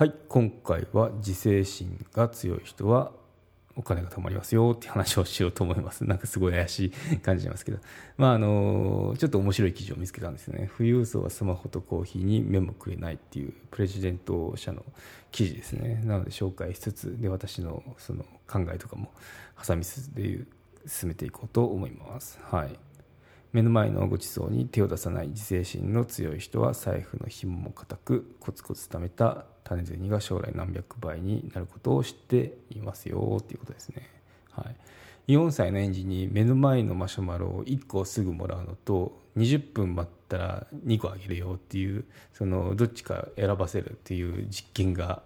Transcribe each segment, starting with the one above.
はい今回は自制心が強い人はお金が貯まりますよって話をしようと思います。なんかすごい怪しい感じしますけど。まああの、ちょっと面白い記事を見つけたんですよね。富裕層はスマホとコーヒーに目もくれないっていうプレジデント社の記事ですね。なので紹介しつつ、で、私のその考えとかも挟みつつで進めていこうと思います。はい。目の前のごちそうに手を出さない自制心の強い人は財布の紐も固くコツコツ貯めた種銭が将来何百倍になることを知っていますよっていうことですね。はい、4歳の園児に目の前のマシュマロを1個すぐもらうのと20分待ったら2個あげるよっていうそのどっちか選ばせるっていう実験が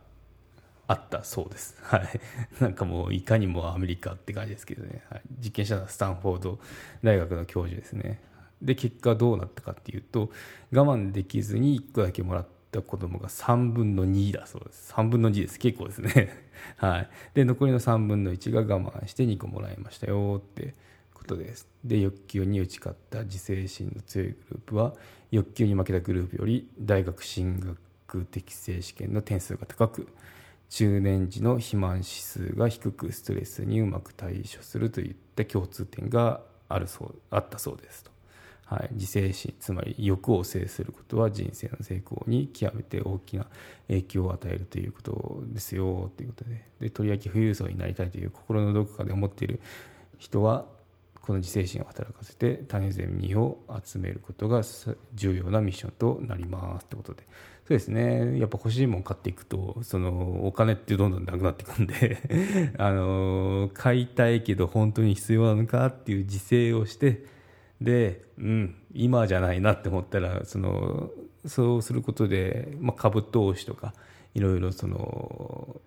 あったそうです。はい。なんかもういかにもアメリカって感じですけどね。はい、実験したのはスタンフォード大学の教授ですね。で、結果どうなったかっていうと、我慢できずに1個だけもらった子供が3分の2だそうです。3分の2です。結構ですね。はい。で、残りの3分の1が我慢して2個もらいましたよってことです。で、欲求に打ち勝った自制心の強いグループは、欲求に負けたグループより大学進学適正試験の点数が高く、中年時の肥満指数が低くストレスにうまく対処するといった共通点があるそうあったそうですと、はい、自制心つまり欲を制することは人生の成功に極めて大きな影響を与えるということですよということで。でとりわけ富裕層になりたいという心のどこかで思っている人はこの自制心を働かせて種銭を集めることが重要なミッションとなりますってことで。そうですね。やっぱ欲しいもん買っていくとそのお金ってどんどんなくなっていくんで あの買いたいけど本当に必要なのかっていう自制をしてで、うん、今じゃないなって思ったらそのそうすることで、まあ、株投資とかいろいろその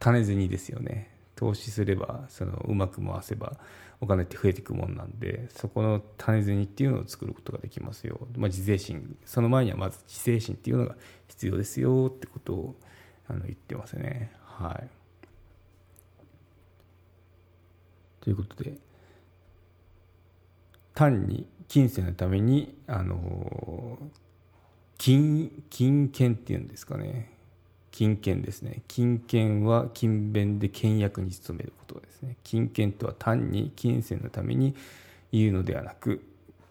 種銭ですよね。投資すればそのうまく回せばお金って増えていくもんなんでそこの種銭っていうのを作ることができますよ、まあ、自制心。その前にはまず自制心っていうのが必要ですよってことをあの言ってますね。はい。ということで単に金銭のためにあの金金券っていうんですかね。金券ですね。金券は勤勉で倹約に努めることですね。金券とは単に金銭のために言うのではなく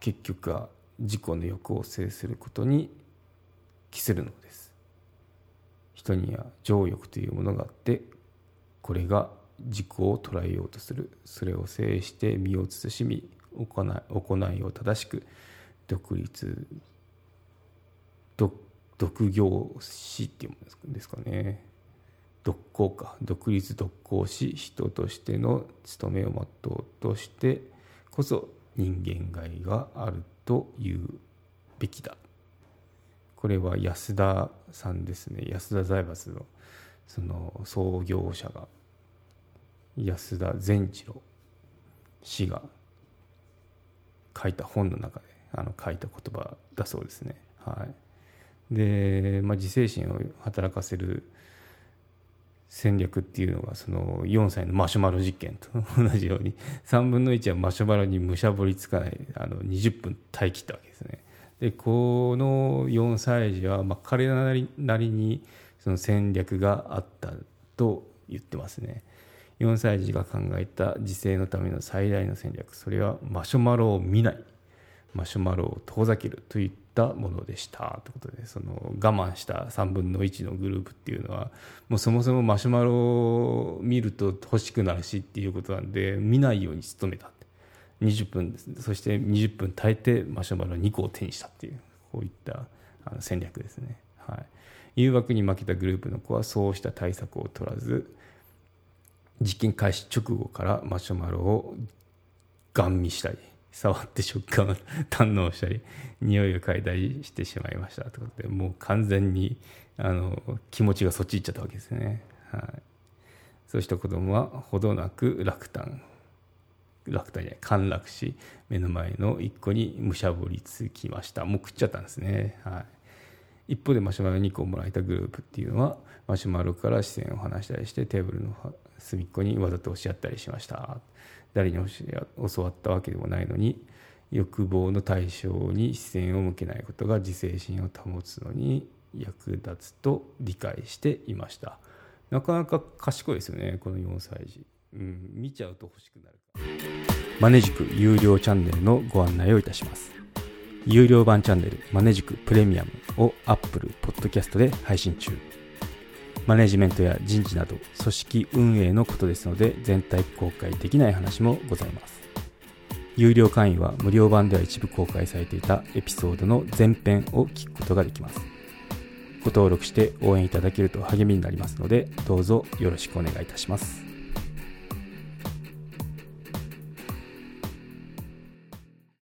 結局は自己の欲を制することに帰するのです。人には情欲というものがあってこれが自己を捉えようとする。それを制して身を慎み行い行いを正しく独立独独業死っていうんですかね。独行か。独立独行し人としての務めを全うとしてこそ人間界があるというべきだ。これは安田さんですね。安田財閥のその創業者が安田善次郎氏が書いた本の中であの書いた言葉だそうですね。はい。で、まあ、自制心を働かせる戦略っていうのがその4歳のマシュマロ実験と同じように3分の1はマシュマロにむしゃぶりつかないあの20分耐え切ったわけですね。でこの4歳児はまあ彼なりなりにその戦略があったと言ってますね。4歳児が考えた自制のための最大の戦略それはマシュマロを見ないマシュマロを遠ざけるといったものでした。ということでその我慢した3分の1のグループっていうのはもうそもそもマシュマロを見ると欲しくなるしっていうことなんで見ないように努めた20分そして20分耐えてマシュマロ2個を手にしたっていうこういったあの戦略ですね。はい、誘惑に負けたグループの子はそうした対策を取らず実験開始直後からマシュマロをガン見したり触って食感を堪能したり匂いを嗅いだりしてしまいましたということでもう完全にあの気持ちがそっち行っちゃったわけですね。はい。そうした子供はほどなく落胆落胆じゃない陥落し目の前の一個にむしゃぶりつきました。もう食っちゃったんですね、はい、一方でマシュマロ2個もらえたグループっていうのはマシュマロから視線を離したりしてテーブルの隅っこにわざと押し合ったりしました。誰に教わったわけでもないのに欲望の対象に視線を向けないことが自制心を保つのに役立つと理解していました。なかなか賢いですよねこの4歳児、うん、見ちゃうと欲しくなるマネジク有料チャンネルのご案内をいたします。有料版チャンネルマネジクプレミアムを Apple Podcast で配信中。マネジメントや人事など組織運営のことですので全体公開できない話もございます。有料会員は無料版では一部公開されていたエピソードの前編を聞くことができます。ご登録して応援いただけると励みになりますのでどうぞよろしくお願いいたします。